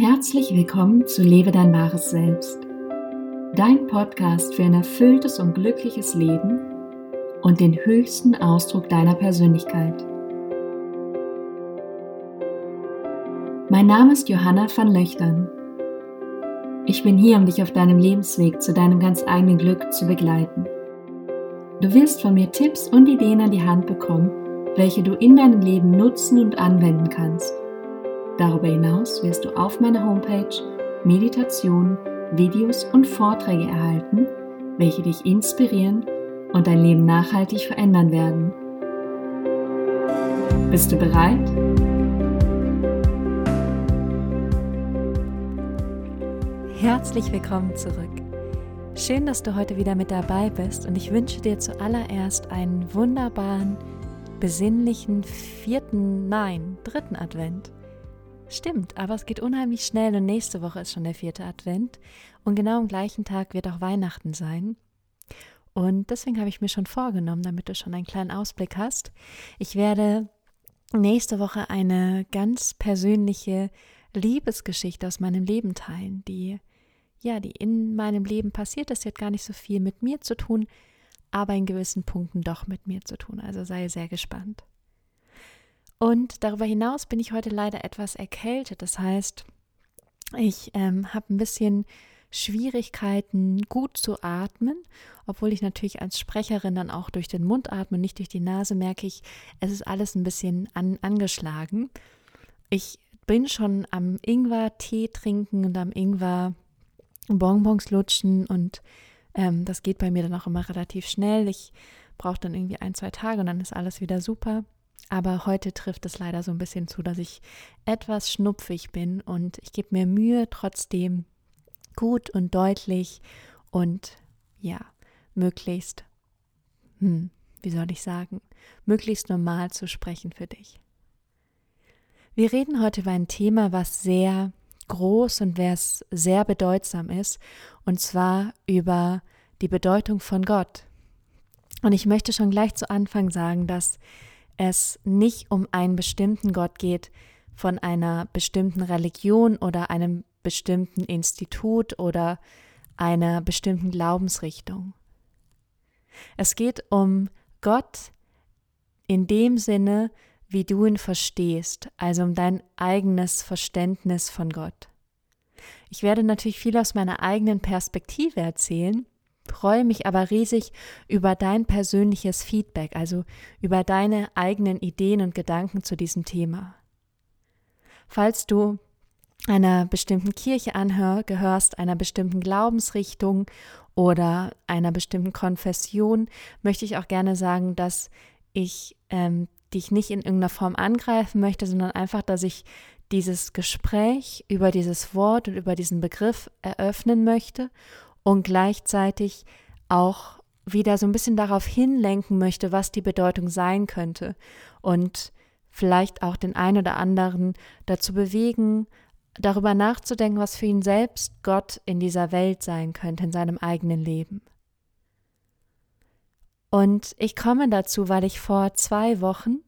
Herzlich willkommen zu Lebe dein wahres Selbst, dein Podcast für ein erfülltes und glückliches Leben und den höchsten Ausdruck deiner Persönlichkeit. Mein Name ist Johanna van Löchtern. Ich bin hier, um dich auf deinem Lebensweg zu deinem ganz eigenen Glück zu begleiten. Du wirst von mir Tipps und Ideen an die Hand bekommen, welche du in deinem Leben nutzen und anwenden kannst. Darüber hinaus wirst du auf meiner Homepage Meditationen, Videos und Vorträge erhalten, welche dich inspirieren und dein Leben nachhaltig verändern werden. Bist du bereit? Herzlich willkommen zurück. Schön, dass du heute wieder mit dabei bist und ich wünsche dir zuallererst einen wunderbaren, besinnlichen vierten, nein, dritten Advent. Stimmt, aber es geht unheimlich schnell und nächste Woche ist schon der vierte Advent und genau am gleichen Tag wird auch Weihnachten sein. Und deswegen habe ich mir schon vorgenommen, damit du schon einen kleinen Ausblick hast. Ich werde nächste Woche eine ganz persönliche Liebesgeschichte aus meinem Leben teilen, die ja, die in meinem Leben passiert. Das hat gar nicht so viel mit mir zu tun, aber in gewissen Punkten doch mit mir zu tun. Also sei sehr gespannt. Und darüber hinaus bin ich heute leider etwas erkältet. Das heißt, ich ähm, habe ein bisschen Schwierigkeiten, gut zu atmen, obwohl ich natürlich als Sprecherin dann auch durch den Mund atme, nicht durch die Nase, merke ich, es ist alles ein bisschen an, angeschlagen. Ich bin schon am Ingwer-Tee trinken und am Ingwer Bonbons lutschen und ähm, das geht bei mir dann auch immer relativ schnell. Ich brauche dann irgendwie ein, zwei Tage und dann ist alles wieder super. Aber heute trifft es leider so ein bisschen zu, dass ich etwas schnupfig bin und ich gebe mir Mühe, trotzdem gut und deutlich und ja, möglichst, hm, wie soll ich sagen, möglichst normal zu sprechen für dich. Wir reden heute über ein Thema, was sehr groß und es sehr bedeutsam ist, und zwar über die Bedeutung von Gott. Und ich möchte schon gleich zu Anfang sagen, dass es nicht um einen bestimmten Gott geht, von einer bestimmten Religion oder einem bestimmten Institut oder einer bestimmten Glaubensrichtung. Es geht um Gott in dem Sinne, wie du ihn verstehst, also um dein eigenes Verständnis von Gott. Ich werde natürlich viel aus meiner eigenen Perspektive erzählen, freue mich aber riesig über dein persönliches Feedback, also über deine eigenen Ideen und Gedanken zu diesem Thema. Falls du einer bestimmten Kirche angehörst, einer bestimmten Glaubensrichtung oder einer bestimmten Konfession, möchte ich auch gerne sagen, dass ich ähm, dich nicht in irgendeiner Form angreifen möchte, sondern einfach, dass ich dieses Gespräch über dieses Wort und über diesen Begriff eröffnen möchte und gleichzeitig auch wieder so ein bisschen darauf hinlenken möchte, was die Bedeutung sein könnte und vielleicht auch den einen oder anderen dazu bewegen, darüber nachzudenken, was für ihn selbst Gott in dieser Welt sein könnte, in seinem eigenen Leben. Und ich komme dazu, weil ich vor zwei Wochen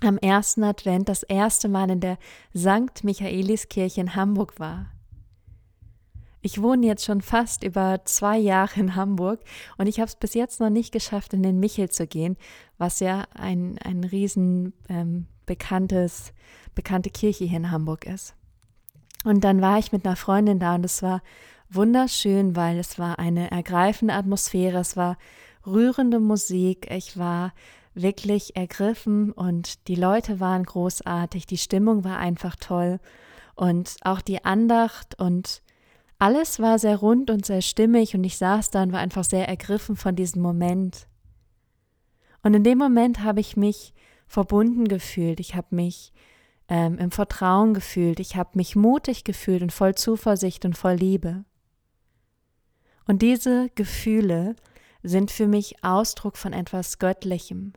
am ersten Advent das erste Mal in der St. Michaeliskirche in Hamburg war. Ich wohne jetzt schon fast über zwei Jahre in Hamburg und ich habe es bis jetzt noch nicht geschafft, in den Michel zu gehen, was ja ein, ein riesen ähm, bekanntes, bekannte Kirche hier in Hamburg ist. Und dann war ich mit einer Freundin da und es war wunderschön, weil es war eine ergreifende Atmosphäre, es war rührende Musik, ich war wirklich ergriffen und die Leute waren großartig, die Stimmung war einfach toll und auch die Andacht und alles war sehr rund und sehr stimmig und ich saß da und war einfach sehr ergriffen von diesem Moment. Und in dem Moment habe ich mich verbunden gefühlt, ich habe mich ähm, im Vertrauen gefühlt, ich habe mich mutig gefühlt und voll Zuversicht und voll Liebe. Und diese Gefühle sind für mich Ausdruck von etwas Göttlichem.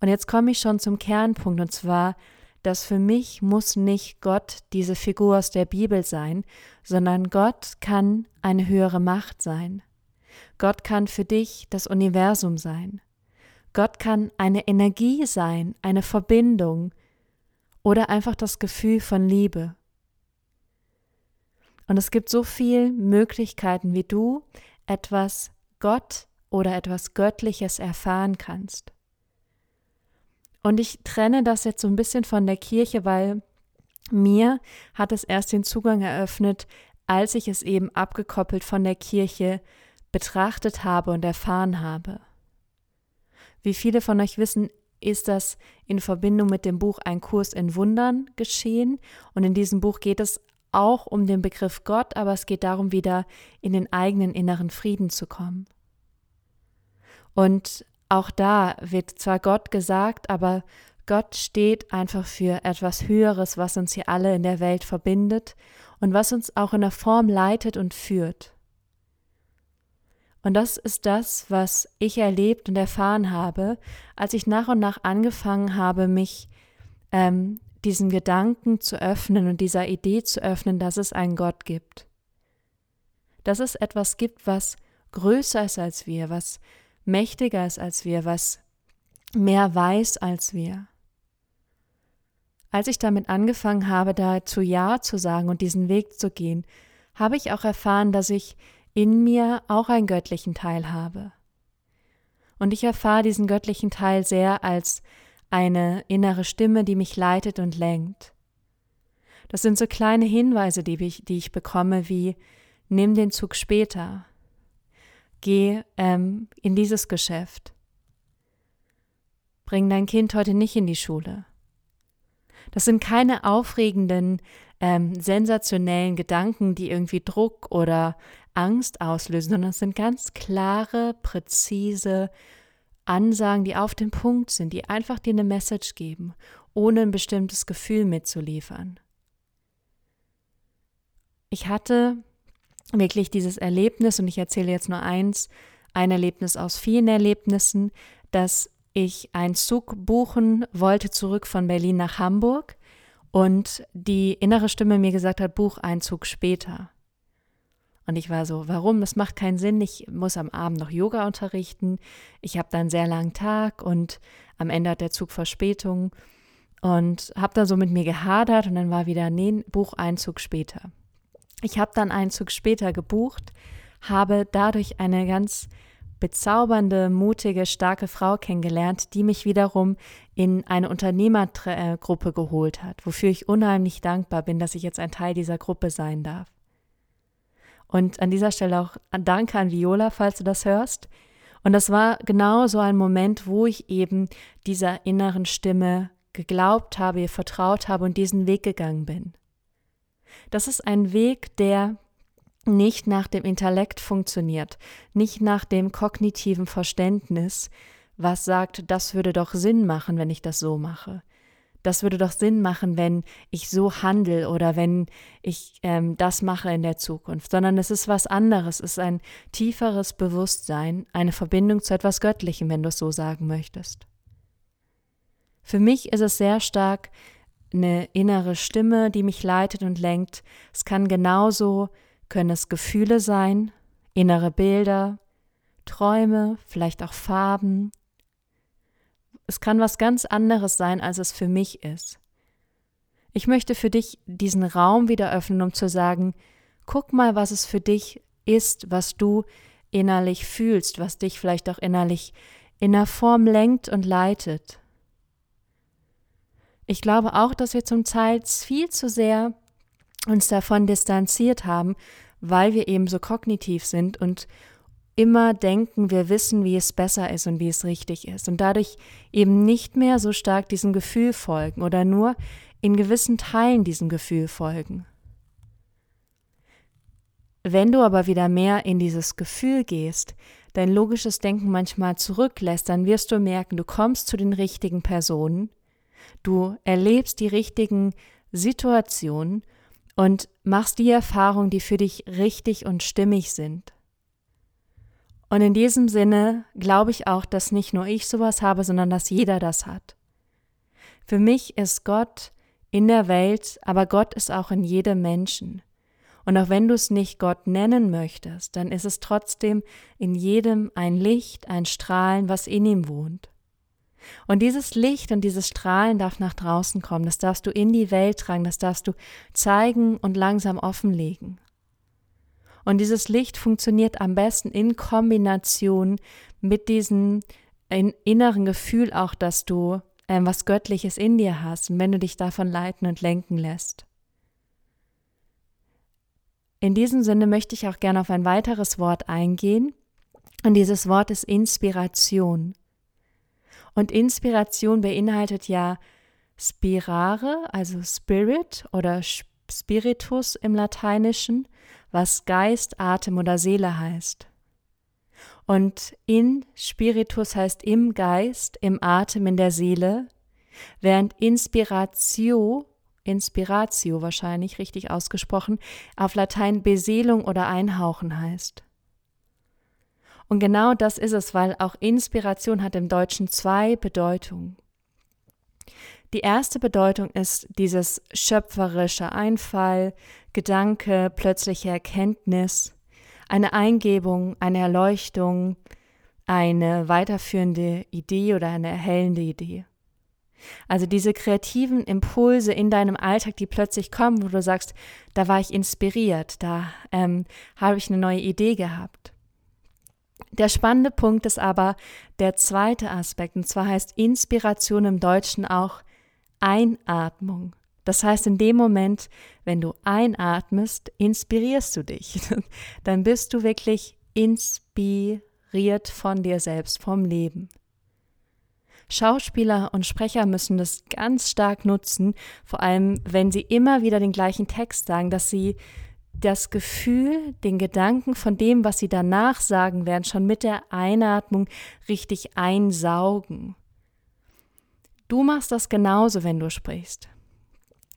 Und jetzt komme ich schon zum Kernpunkt, und zwar, dass für mich muss nicht Gott diese Figur aus der Bibel sein, sondern Gott kann eine höhere Macht sein. Gott kann für dich das Universum sein. Gott kann eine Energie sein, eine Verbindung oder einfach das Gefühl von Liebe. Und es gibt so viele Möglichkeiten, wie du etwas Gott oder etwas Göttliches erfahren kannst. Und ich trenne das jetzt so ein bisschen von der Kirche, weil mir hat es erst den Zugang eröffnet, als ich es eben abgekoppelt von der Kirche betrachtet habe und erfahren habe. Wie viele von euch wissen, ist das in Verbindung mit dem Buch Ein Kurs in Wundern geschehen. Und in diesem Buch geht es auch um den Begriff Gott, aber es geht darum, wieder in den eigenen inneren Frieden zu kommen. Und auch da wird zwar Gott gesagt, aber Gott steht einfach für etwas Höheres, was uns hier alle in der Welt verbindet und was uns auch in der Form leitet und führt. Und das ist das, was ich erlebt und erfahren habe, als ich nach und nach angefangen habe, mich ähm, diesen Gedanken zu öffnen und dieser Idee zu öffnen, dass es einen Gott gibt. Dass es etwas gibt, was größer ist als wir, was mächtiger ist als wir, was mehr weiß als wir. Als ich damit angefangen habe, dazu Ja zu sagen und diesen Weg zu gehen, habe ich auch erfahren, dass ich in mir auch einen göttlichen Teil habe. Und ich erfahre diesen göttlichen Teil sehr als eine innere Stimme, die mich leitet und lenkt. Das sind so kleine Hinweise, die ich, die ich bekomme, wie nimm den Zug später, geh ähm, in dieses Geschäft, bring dein Kind heute nicht in die Schule. Das sind keine aufregenden, ähm, sensationellen Gedanken, die irgendwie Druck oder Angst auslösen, sondern es sind ganz klare, präzise Ansagen, die auf den Punkt sind, die einfach dir eine Message geben, ohne ein bestimmtes Gefühl mitzuliefern. Ich hatte wirklich dieses Erlebnis, und ich erzähle jetzt nur eins, ein Erlebnis aus vielen Erlebnissen, dass ich einen Zug buchen wollte zurück von Berlin nach Hamburg und die innere Stimme mir gesagt hat, buch einen Zug später. Und ich war so, warum? Das macht keinen Sinn. Ich muss am Abend noch Yoga unterrichten. Ich habe da einen sehr langen Tag und am Ende hat der Zug Verspätung. Und habe da so mit mir gehadert und dann war wieder, nee, buch einen Zug später. Ich habe dann einen Zug später gebucht, habe dadurch eine ganz bezaubernde, mutige, starke Frau kennengelernt, die mich wiederum in eine Unternehmergruppe geholt hat, wofür ich unheimlich dankbar bin, dass ich jetzt ein Teil dieser Gruppe sein darf. Und an dieser Stelle auch Danke an Viola, falls du das hörst. Und das war genau so ein Moment, wo ich eben dieser inneren Stimme geglaubt habe, ihr vertraut habe und diesen Weg gegangen bin. Das ist ein Weg, der nicht nach dem Intellekt funktioniert, nicht nach dem kognitiven Verständnis, was sagt, das würde doch Sinn machen, wenn ich das so mache. Das würde doch Sinn machen, wenn ich so handle oder wenn ich ähm, das mache in der Zukunft, sondern es ist was anderes, es ist ein tieferes Bewusstsein, eine Verbindung zu etwas Göttlichem, wenn du es so sagen möchtest. Für mich ist es sehr stark eine innere Stimme, die mich leitet und lenkt. Es kann genauso können es Gefühle sein, innere Bilder, Träume, vielleicht auch Farben. Es kann was ganz anderes sein, als es für mich ist. Ich möchte für dich diesen Raum wieder öffnen, um zu sagen, guck mal, was es für dich ist, was du innerlich fühlst, was dich vielleicht auch innerlich in der Form lenkt und leitet. Ich glaube auch, dass wir zum Teil viel zu sehr uns davon distanziert haben, weil wir eben so kognitiv sind und immer denken, wir wissen, wie es besser ist und wie es richtig ist und dadurch eben nicht mehr so stark diesem Gefühl folgen oder nur in gewissen Teilen diesem Gefühl folgen. Wenn du aber wieder mehr in dieses Gefühl gehst, dein logisches Denken manchmal zurücklässt, dann wirst du merken, du kommst zu den richtigen Personen, du erlebst die richtigen Situationen und machst die Erfahrungen, die für dich richtig und stimmig sind. Und in diesem Sinne glaube ich auch, dass nicht nur ich sowas habe, sondern dass jeder das hat. Für mich ist Gott in der Welt, aber Gott ist auch in jedem Menschen. Und auch wenn du es nicht Gott nennen möchtest, dann ist es trotzdem in jedem ein Licht, ein Strahlen, was in ihm wohnt. Und dieses Licht und dieses Strahlen darf nach draußen kommen, das darfst du in die Welt tragen, das darfst du zeigen und langsam offenlegen. Und dieses Licht funktioniert am besten in Kombination mit diesem inneren Gefühl auch, dass du ähm, was Göttliches in dir hast und wenn du dich davon leiten und lenken lässt. In diesem Sinne möchte ich auch gerne auf ein weiteres Wort eingehen. Und dieses Wort ist Inspiration. Und Inspiration beinhaltet ja spirare, also Spirit oder Spiritus im Lateinischen, was Geist, Atem oder Seele heißt. Und in Spiritus heißt im Geist, im Atem, in der Seele, während Inspiratio Inspiratio wahrscheinlich richtig ausgesprochen, auf Latein Beseelung oder Einhauchen heißt. Und genau das ist es, weil auch Inspiration hat im Deutschen zwei Bedeutungen. Die erste Bedeutung ist dieses schöpferische Einfall, Gedanke, plötzliche Erkenntnis, eine Eingebung, eine Erleuchtung, eine weiterführende Idee oder eine erhellende Idee. Also diese kreativen Impulse in deinem Alltag, die plötzlich kommen, wo du sagst, da war ich inspiriert, da ähm, habe ich eine neue Idee gehabt. Der spannende Punkt ist aber der zweite Aspekt, und zwar heißt Inspiration im Deutschen auch Einatmung. Das heißt, in dem Moment, wenn du einatmest, inspirierst du dich. Dann bist du wirklich inspiriert von dir selbst, vom Leben. Schauspieler und Sprecher müssen das ganz stark nutzen, vor allem wenn sie immer wieder den gleichen Text sagen, dass sie das Gefühl, den Gedanken von dem, was sie danach sagen werden, schon mit der Einatmung richtig einsaugen. Du machst das genauso, wenn du sprichst.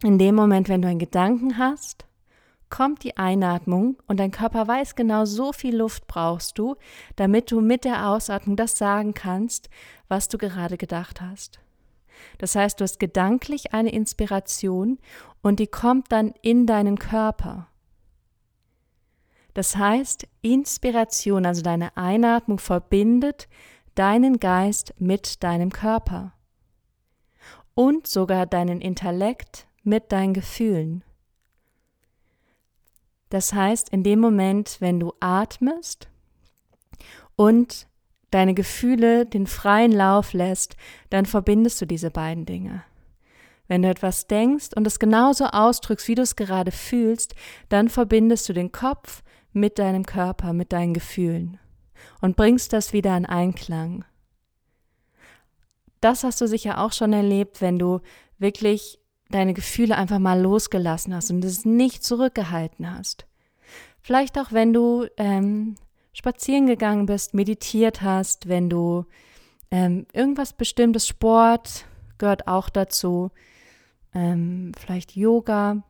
In dem Moment, wenn du einen Gedanken hast, kommt die Einatmung und dein Körper weiß genau, so viel Luft brauchst du, damit du mit der Ausatmung das sagen kannst, was du gerade gedacht hast. Das heißt, du hast gedanklich eine Inspiration und die kommt dann in deinen Körper. Das heißt, Inspiration, also deine Einatmung, verbindet deinen Geist mit deinem Körper und sogar deinen Intellekt mit deinen Gefühlen. Das heißt, in dem Moment, wenn du atmest und deine Gefühle den freien Lauf lässt, dann verbindest du diese beiden Dinge. Wenn du etwas denkst und es genauso ausdrückst, wie du es gerade fühlst, dann verbindest du den Kopf mit deinem Körper, mit deinen Gefühlen und bringst das wieder in Einklang. Das hast du sicher auch schon erlebt, wenn du wirklich deine Gefühle einfach mal losgelassen hast und es nicht zurückgehalten hast. Vielleicht auch, wenn du ähm, spazieren gegangen bist, meditiert hast, wenn du ähm, irgendwas bestimmtes, Sport gehört auch dazu, ähm, vielleicht Yoga.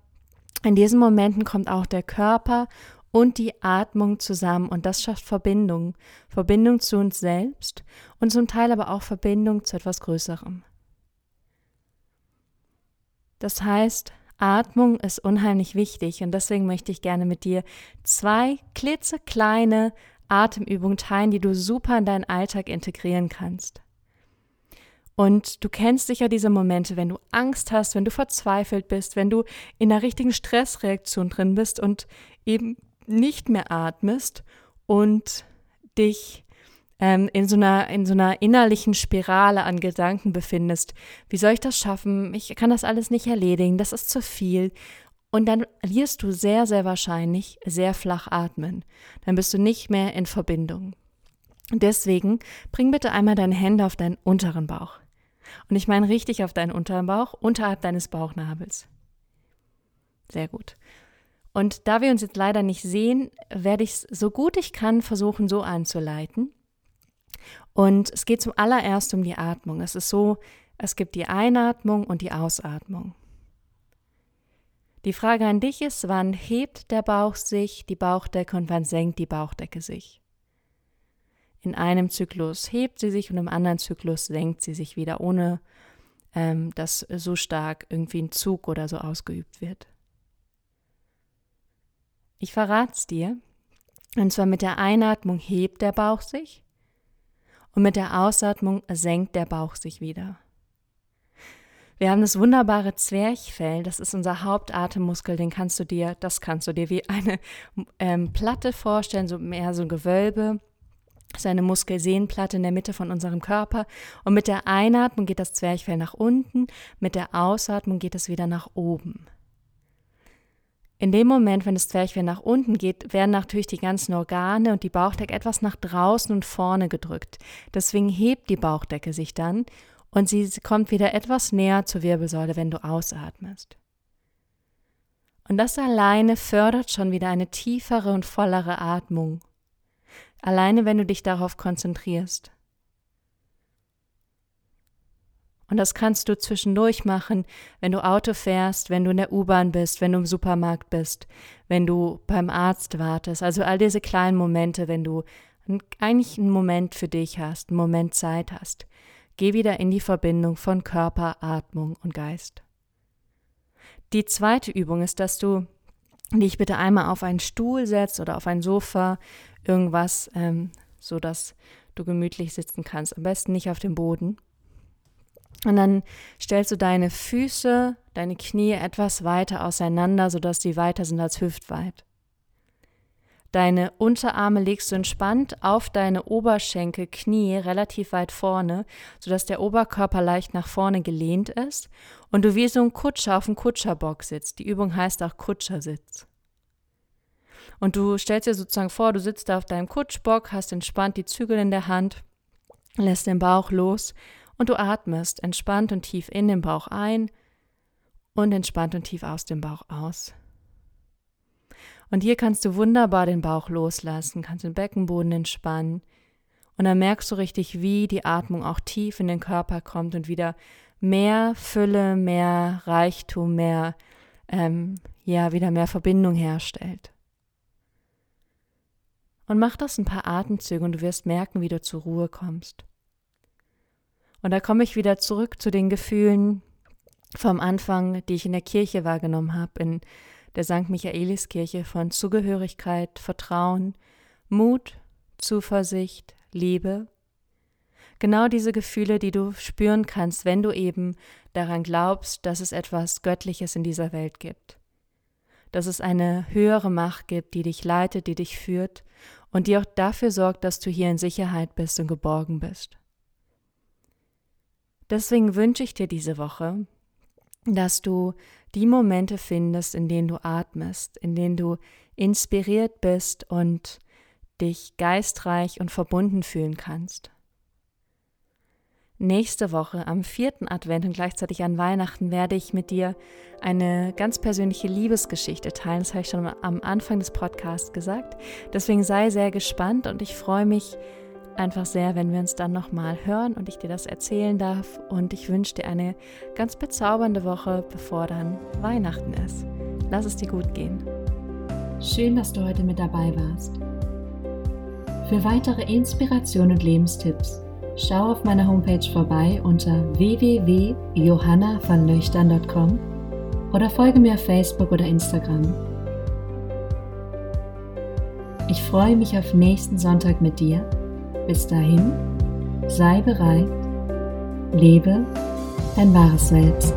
In diesen Momenten kommt auch der Körper und die Atmung zusammen und das schafft Verbindung. Verbindung zu uns selbst und zum Teil aber auch Verbindung zu etwas Größerem. Das heißt, Atmung ist unheimlich wichtig und deswegen möchte ich gerne mit dir zwei klitzekleine Atemübungen teilen, die du super in deinen Alltag integrieren kannst. Und du kennst sicher diese Momente, wenn du Angst hast, wenn du verzweifelt bist, wenn du in einer richtigen Stressreaktion drin bist und eben nicht mehr atmest und dich ähm, in, so einer, in so einer innerlichen Spirale an Gedanken befindest. Wie soll ich das schaffen? Ich kann das alles nicht erledigen, das ist zu viel. Und dann wirst du sehr, sehr wahrscheinlich sehr flach atmen. Dann bist du nicht mehr in Verbindung. Deswegen bring bitte einmal deine Hände auf deinen unteren Bauch. Und ich meine richtig auf deinen unteren Bauch, unterhalb deines Bauchnabels. Sehr gut. Und da wir uns jetzt leider nicht sehen, werde ich es so gut ich kann versuchen, so anzuleiten. Und es geht zum allererst um die Atmung. Es ist so, es gibt die Einatmung und die Ausatmung. Die Frage an dich ist, wann hebt der Bauch sich, die Bauchdecke und wann senkt die Bauchdecke sich? In einem Zyklus hebt sie sich und im anderen Zyklus senkt sie sich wieder, ohne ähm, dass so stark irgendwie ein Zug oder so ausgeübt wird. Ich verrate es dir. Und zwar mit der Einatmung hebt der Bauch sich und mit der Ausatmung senkt der Bauch sich wieder. Wir haben das wunderbare Zwerchfell, das ist unser Hauptatemmuskel, den kannst du dir, das kannst du dir wie eine ähm, Platte vorstellen, so mehr so ein Gewölbe. Ist eine Muskelsehnenplatte in der Mitte von unserem Körper. Und mit der Einatmung geht das Zwerchfell nach unten, mit der Ausatmung geht es wieder nach oben. In dem Moment, wenn das Zwerchfell nach unten geht, werden natürlich die ganzen Organe und die Bauchdecke etwas nach draußen und vorne gedrückt. Deswegen hebt die Bauchdecke sich dann und sie kommt wieder etwas näher zur Wirbelsäule, wenn du ausatmest. Und das alleine fördert schon wieder eine tiefere und vollere Atmung. Alleine wenn du dich darauf konzentrierst. Und das kannst du zwischendurch machen, wenn du Auto fährst, wenn du in der U-Bahn bist, wenn du im Supermarkt bist, wenn du beim Arzt wartest. Also all diese kleinen Momente, wenn du eigentlich einen Moment für dich hast, einen Moment Zeit hast. Geh wieder in die Verbindung von Körper, Atmung und Geist. Die zweite Übung ist, dass du dich bitte einmal auf einen Stuhl setzt oder auf ein Sofa, irgendwas, ähm, so du gemütlich sitzen kannst. Am besten nicht auf dem Boden. Und dann stellst du deine Füße, deine Knie etwas weiter auseinander, sodass die weiter sind als hüftweit. Deine Unterarme legst du entspannt auf deine Oberschenkel, Knie relativ weit vorne, sodass der Oberkörper leicht nach vorne gelehnt ist und du wie so ein Kutscher auf dem Kutscherbock sitzt. Die Übung heißt auch Kutschersitz. Und du stellst dir sozusagen vor, du sitzt da auf deinem Kutschbock, hast entspannt die Zügel in der Hand, lässt den Bauch los und du atmest entspannt und tief in den Bauch ein und entspannt und tief aus dem Bauch aus. Und hier kannst du wunderbar den Bauch loslassen, kannst den Beckenboden entspannen. Und dann merkst du richtig, wie die Atmung auch tief in den Körper kommt und wieder mehr Fülle, mehr Reichtum, mehr, ähm, ja, wieder mehr Verbindung herstellt. Und mach das ein paar Atemzüge und du wirst merken, wie du zur Ruhe kommst. Und da komme ich wieder zurück zu den Gefühlen vom Anfang, die ich in der Kirche wahrgenommen habe, in der St. Michaeliskirche von Zugehörigkeit, Vertrauen, Mut, Zuversicht, Liebe. Genau diese Gefühle, die du spüren kannst, wenn du eben daran glaubst, dass es etwas Göttliches in dieser Welt gibt. Dass es eine höhere Macht gibt, die dich leitet, die dich führt und die auch dafür sorgt, dass du hier in Sicherheit bist und geborgen bist. Deswegen wünsche ich dir diese Woche, dass du die Momente findest, in denen du atmest, in denen du inspiriert bist und dich geistreich und verbunden fühlen kannst. Nächste Woche am vierten Advent und gleichzeitig an Weihnachten werde ich mit dir eine ganz persönliche Liebesgeschichte teilen. Das habe ich schon am Anfang des Podcasts gesagt. Deswegen sei sehr gespannt und ich freue mich, einfach sehr, wenn wir uns dann nochmal hören und ich dir das erzählen darf. Und ich wünsche dir eine ganz bezaubernde Woche, bevor dann Weihnachten ist. Lass es dir gut gehen. Schön, dass du heute mit dabei warst. Für weitere Inspiration und Lebenstipps schau auf meiner Homepage vorbei unter www.johannavonlöchtern.com oder folge mir auf Facebook oder Instagram. Ich freue mich auf nächsten Sonntag mit dir bis dahin, sei bereit, lebe dein wahres Selbst.